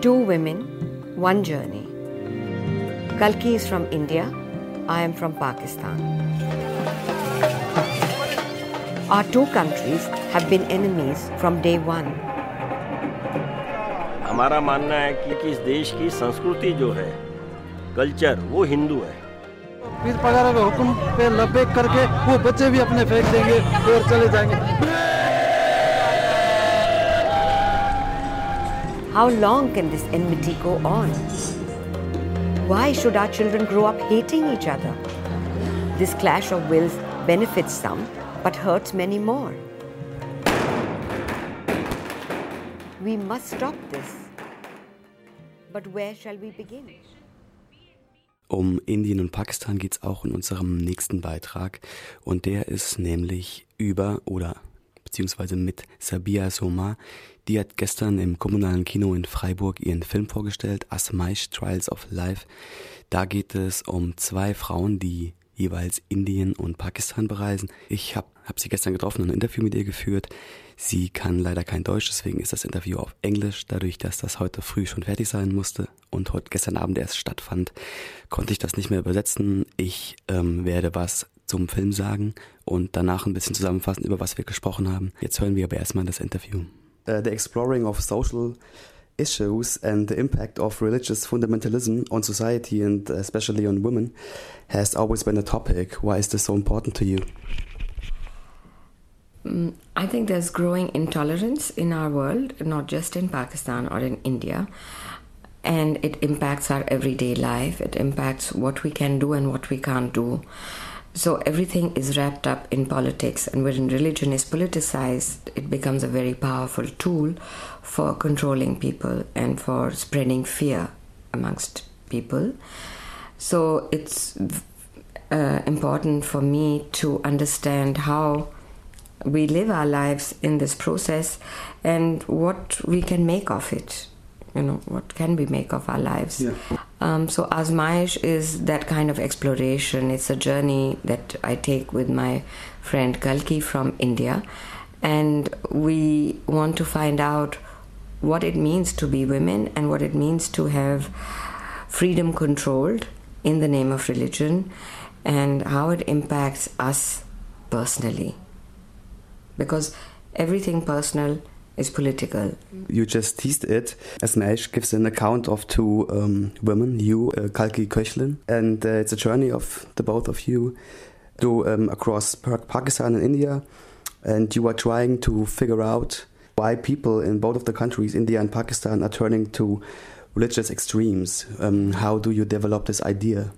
Two women, one journey. Kalki is from India. I am from Pakistan. Our two countries have been enemies from day one. हमारा मानना है कि, कि इस देश की संस्कृति जो है कल्चर वो हिंदू है पीर पगारा के हुक्म पे लबेक करके वो बच्चे भी अपने फेंक देंगे और चले जाएँगे How long can this enmity go on? Why should our children grow up hating each other? This clash of wills benefits some but hurts many more. We must stop this. But where shall we begin? Um Indien und Pakistan geht es auch in unserem nächsten Beitrag und der ist nämlich über oder beziehungsweise mit Sabia Soma, die hat gestern im kommunalen Kino in Freiburg ihren Film vorgestellt, Asmaish Trials of Life. Da geht es um zwei Frauen, die jeweils Indien und Pakistan bereisen. Ich habe hab sie gestern getroffen und ein Interview mit ihr geführt. Sie kann leider kein Deutsch, deswegen ist das Interview auf Englisch. Dadurch, dass das heute früh schon fertig sein musste und heute gestern Abend erst stattfand, konnte ich das nicht mehr übersetzen. Ich ähm, werde was zum Film sagen und danach ein bisschen zusammenfassen, über was wir gesprochen haben. Jetzt hören wir aber erstmal das Interview. uh, the exploring of social issues and the impact of religious fundamentalism on society and especially on women has always been a topic. Why is this so important to you? Mm, I think there's growing intolerance in our world, not just in Pakistan or in India. And it impacts our everyday life. It impacts what we can do and what we can't do. So everything is wrapped up in politics, and when religion is politicized, it becomes a very powerful tool for controlling people and for spreading fear amongst people. So it's uh, important for me to understand how we live our lives in this process and what we can make of it you know what can we make of our lives yeah. Um, so Azmaish is that kind of exploration. It's a journey that i take with my friend kalki from india. And we want to find out what it means to be women and what it means to have freedom controlled in the name of religion and how it impacts us personally. Because everything personal is political. You just teased it. Azmaish gives an account of two um, women, you, uh, Kalki Koechlin, and uh, it's a journey of the both of you to um, across Pakistan and India, and you are trying to figure out why people in both of the countries, India and Pakistan, are turning to religious extremes. Um, how do you develop this idea?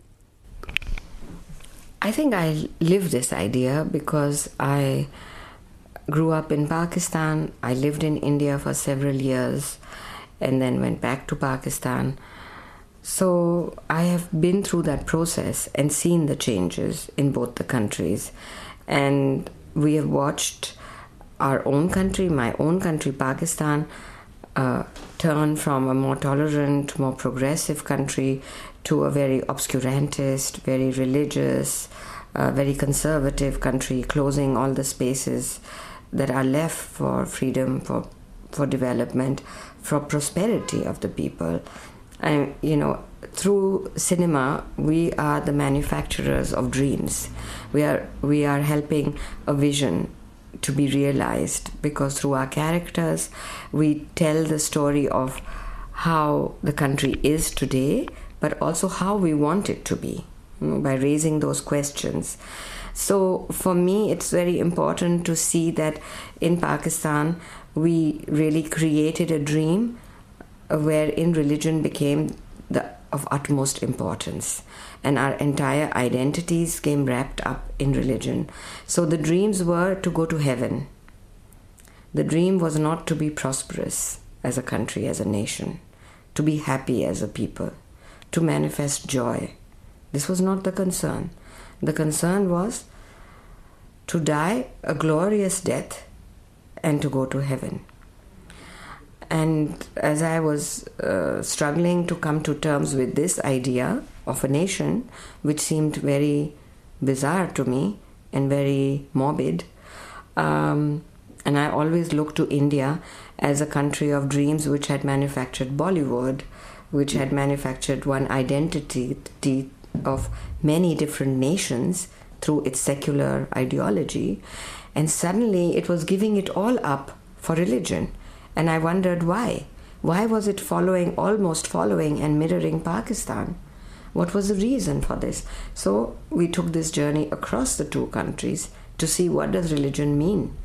I think I live this idea because I grew up in Pakistan. I lived in India for several years and then went back to Pakistan. So I have been through that process and seen the changes in both the countries. And we have watched our own country, my own country, Pakistan, uh, turn from a more tolerant, more progressive country to a very obscurantist, very religious, uh, very conservative country, closing all the spaces that are left for freedom, for for development, for prosperity of the people. And you know, through cinema, we are the manufacturers of dreams. We are we are helping a vision to be realized because through our characters, we tell the story of how the country is today, but also how we want it to be you know, by raising those questions. So for me, it's very important to see that in Pakistan, we really created a dream wherein religion became the of utmost importance. And our entire identities came wrapped up in religion. So the dreams were to go to heaven. The dream was not to be prosperous as a country as a nation to be happy as a people to manifest joy. This was not the concern. The concern was to die a glorious death and to go to heaven. And as I was uh, struggling to come to terms with this idea of a nation, which seemed very bizarre to me and very morbid, um, and I always looked to India as a country of dreams which had manufactured Bollywood, which had manufactured one identity of many different nations through its secular ideology. And suddenly it was giving it all up for religion. And I wondered why. Why was it following, almost following and mirroring Pakistan? What was the reason for this? So we took this journey across the two countries to see what does religion mean.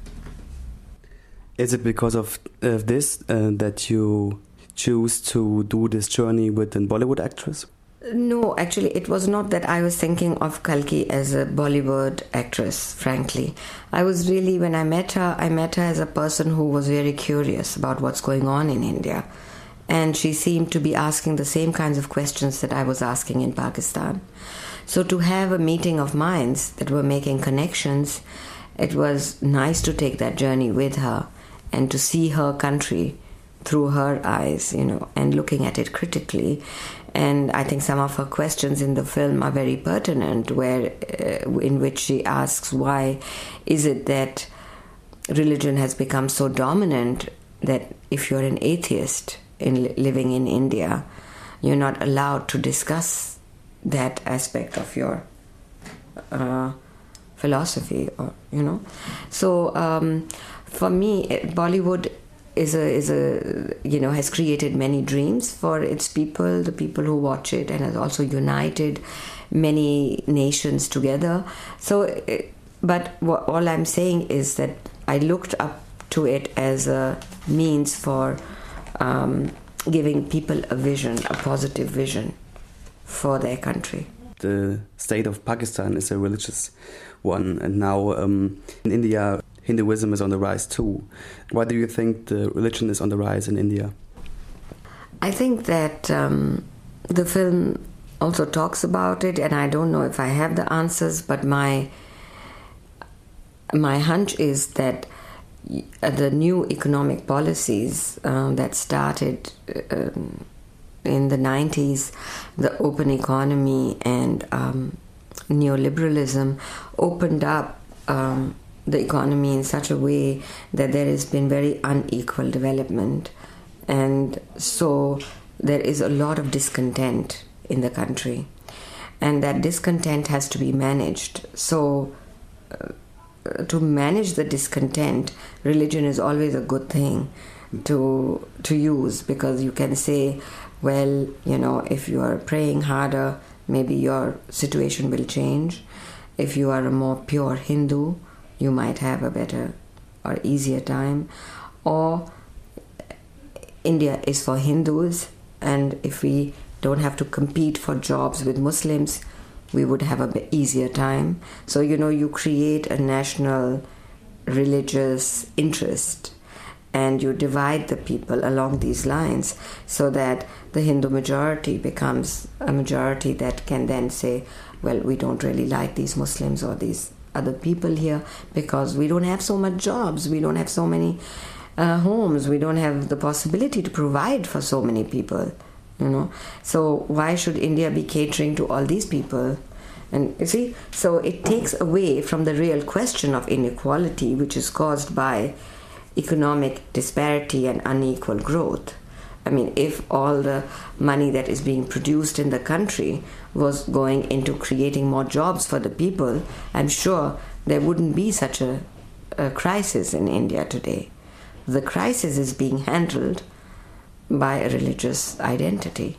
Is it because of uh, this uh, that you choose to do this journey with a Bollywood actress? No, actually, it was not that I was thinking of Kalki as a Bollywood actress, frankly. I was really, when I met her, I met her as a person who was very curious about what's going on in India. And she seemed to be asking the same kinds of questions that I was asking in Pakistan. So to have a meeting of minds that were making connections, it was nice to take that journey with her and to see her country through her eyes, you know, and looking at it critically and I think some of her questions in the film are very pertinent, where uh, in which she asks why is it that religion has become so dominant that if you're an atheist in living in India, you're not allowed to discuss that aspect of your uh, philosophy, or you know. So um, for me, Bollywood is a is a you know has created many dreams for its people the people who watch it and has also united many nations together. So eh, but what, all i'm saying is that i looked up to it as a means for um, giving people a vision a positive vision for their country. The state of pakistan is a religious one and now um, in india Hinduism is on the rise too. Why do you think the religion is on the rise in India? I think that um, the film also talks about it, and I don't know if I have the answers, but my my hunch is that the new economic policies uh, that started uh, in the 90s, the open economy and um, neoliberalism, opened up um, the economy in such a way that there has been very unequal development. And so there is a lot of discontent in the country. And that discontent has to be managed. So, uh, to manage the discontent, religion is always a good thing to to use because you can say, well, you know, if you are praying harder, maybe your situation will change. If you are a more pure Hindu, you might have a better or easier time. Or India is for Hindus, and if we don't have to compete for jobs with Muslims, we would have a easier time. So, you know, you create a national religious interest and you divide the people along these lines so that the Hindu majority becomes a majority that can then say, well, we don't really like these Muslims or these other people here because we don't have so much jobs, we don't have so many uh, homes, we don't have the possibility to provide for so many people. You know, so why should India be catering to all these people? And you see, so it takes away from the real question of inequality, which is caused by economic disparity and unequal growth. I mean, if all the money that is being produced in the country was going into creating more jobs for the people, I'm sure there wouldn't be such a, a crisis in India today. The crisis is being handled by a religious identity.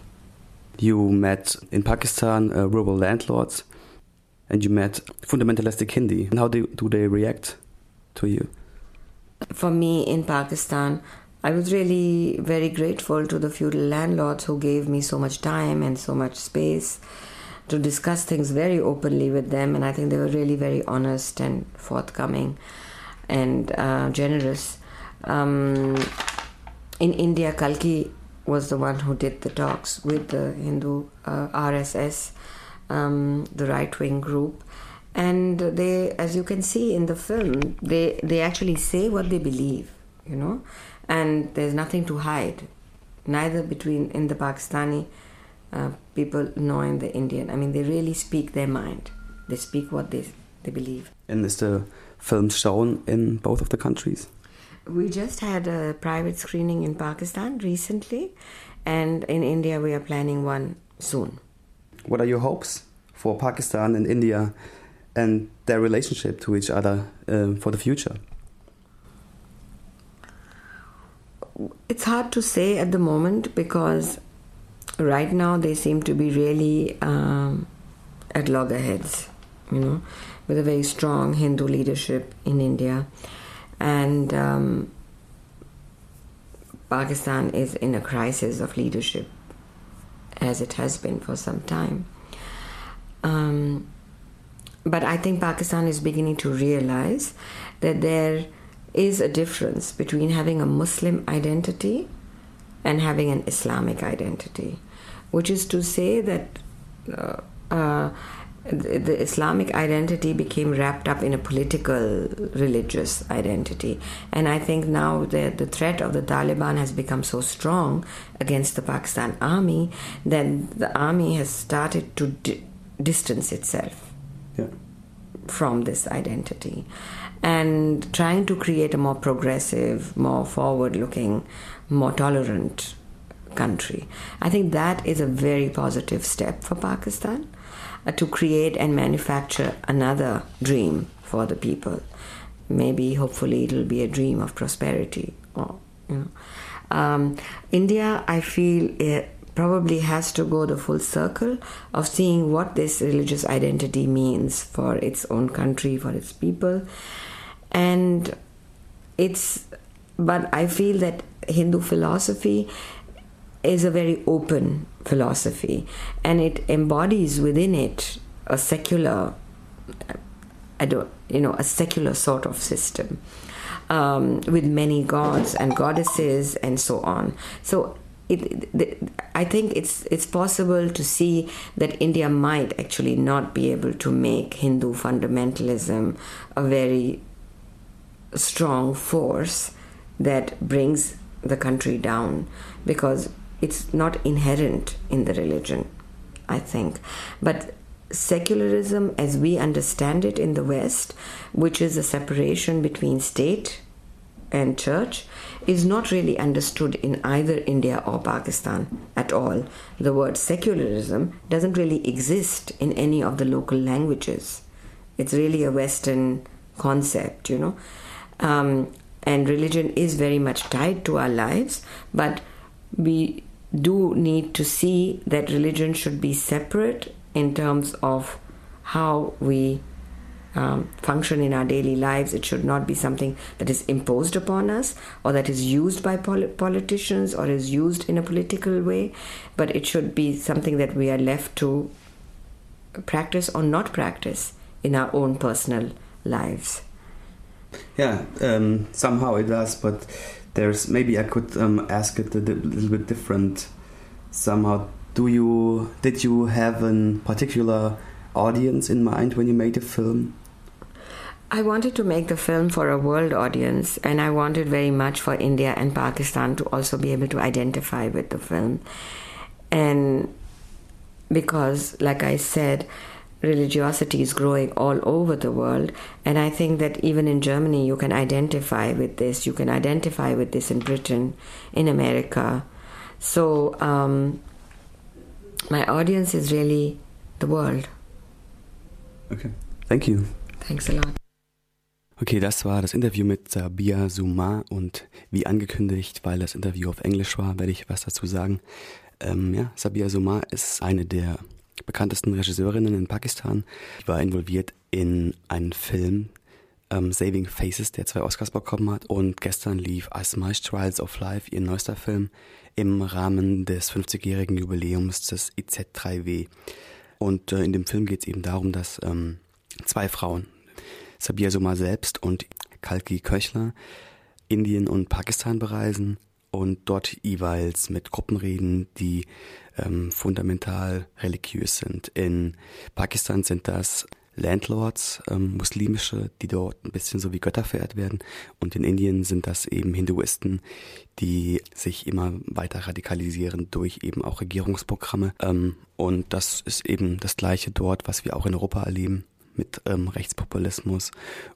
You met in Pakistan uh, rural landlords and you met fundamentalistic Hindi. And how do, do they react to you? For me in Pakistan, I was really very grateful to the feudal landlords who gave me so much time and so much space to discuss things very openly with them. And I think they were really very honest and forthcoming and uh, generous. Um, in India, Kalki was the one who did the talks with the Hindu uh, RSS, um, the right wing group. And they, as you can see in the film, they, they actually say what they believe, you know and there's nothing to hide, neither between in the Pakistani uh, people nor in the Indian. I mean, they really speak their mind. They speak what they they believe. And is the film shown in both of the countries? We just had a private screening in Pakistan recently, and in India we are planning one soon. What are your hopes for Pakistan and India and their relationship to each other um, for the future? It's hard to say at the moment because right now they seem to be really um, at loggerheads, you know, with a very strong Hindu leadership in India. And um, Pakistan is in a crisis of leadership, as it has been for some time. Um, but I think Pakistan is beginning to realize that there is a difference between having a Muslim identity and having an Islamic identity, which is to say that uh, uh, the Islamic identity became wrapped up in a political religious identity. And I think now that the threat of the Taliban has become so strong against the Pakistan army that the army has started to di- distance itself yeah. from this identity and trying to create a more progressive, more forward looking, more tolerant country. I think that is a very positive step for Pakistan uh, to create and manufacture another dream for the people. Maybe, hopefully, it'll be a dream of prosperity. Or, you know. Um, India, I feel, it probably has to go the full circle of seeing what this religious identity means for its own country, for its people. And it's, but I feel that Hindu philosophy is a very open philosophy and it embodies within it a secular I don't, you know, a secular sort of system um, with many gods and goddesses and so on. So it, I think it's it's possible to see that India might actually not be able to make Hindu fundamentalism a very strong force that brings the country down because it's not inherent in the religion, I think. But secularism, as we understand it in the West, which is a separation between state and church, is not really understood in either India or Pakistan at all. The word secularism doesn't really exist in any of the local languages. It's really a Western concept, you know. Um, and religion is very much tied to our lives, but we do need to see that religion should be separate in terms of how we um, function in our daily lives. It should not be something that is imposed upon us or that is used by pol- politicians or is used in a political way, but it should be something that we are left to practice or not practice in our own personal lives. Yeah, um, somehow it does, but there's maybe I could um, ask it a little bit different. Somehow, do you did you have a particular audience in mind when you made the film? I wanted to make the film for a world audience, and I wanted very much for India and Pakistan to also be able to identify with the film. And because, like I said, religiosity is growing all over the world. And I think that even in Germany, you can identify with this. You can identify with this in Britain, in America. So um, my audience is really the world. Okay, thank you. Thanks a lot. Okay, das war das Interview mit Sabia Suma und wie angekündigt, weil das Interview auf Englisch war, werde ich was dazu sagen. Ähm, ja, Sabia Suma ist eine der bekanntesten Regisseurinnen in Pakistan. Die war involviert in einen Film, ähm, Saving Faces, der zwei Oscars bekommen hat. Und gestern lief Asma's Trials of Life, ihr neuester Film, im Rahmen des 50-jährigen Jubiläums des IZ3W. Und äh, in dem Film geht es eben darum, dass ähm, zwei Frauen, Sabia Soma selbst und Kalki Köchler, Indien und Pakistan bereisen und dort jeweils mit Gruppen reden, die ähm, fundamental religiös sind. In Pakistan sind das Landlords, ähm, muslimische, die dort ein bisschen so wie Götter verehrt werden. Und in Indien sind das eben Hinduisten, die sich immer weiter radikalisieren durch eben auch Regierungsprogramme. Ähm, und das ist eben das Gleiche dort, was wir auch in Europa erleben. Mit ähm, Rechtspopulismus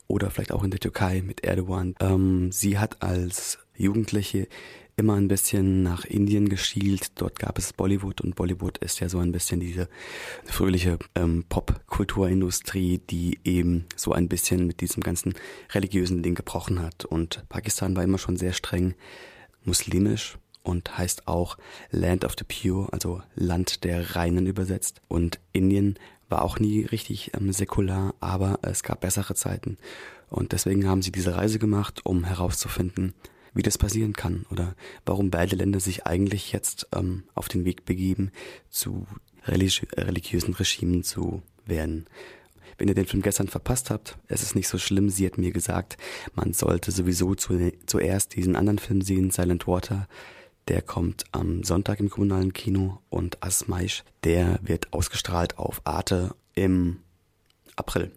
oder vielleicht auch in der Türkei mit Erdogan. Ähm, sie hat als Jugendliche immer ein bisschen nach Indien geschielt. Dort gab es Bollywood und Bollywood ist ja so ein bisschen diese fröhliche ähm, Popkulturindustrie, die eben so ein bisschen mit diesem ganzen religiösen Ding gebrochen hat. Und Pakistan war immer schon sehr streng muslimisch und heißt auch Land of the Pure, also Land der Reinen übersetzt. Und Indien war auch nie richtig ähm, säkular, aber es gab bessere Zeiten. Und deswegen haben sie diese Reise gemacht, um herauszufinden, wie das passieren kann oder warum beide Länder sich eigentlich jetzt ähm, auf den Weg begeben, zu religi religiösen Regimen zu werden. Wenn ihr den Film gestern verpasst habt, es ist nicht so schlimm. Sie hat mir gesagt, man sollte sowieso zu, zuerst diesen anderen Film sehen, Silent Water. Der kommt am Sonntag im kommunalen Kino und Asmaisch, der wird ausgestrahlt auf Arte im April.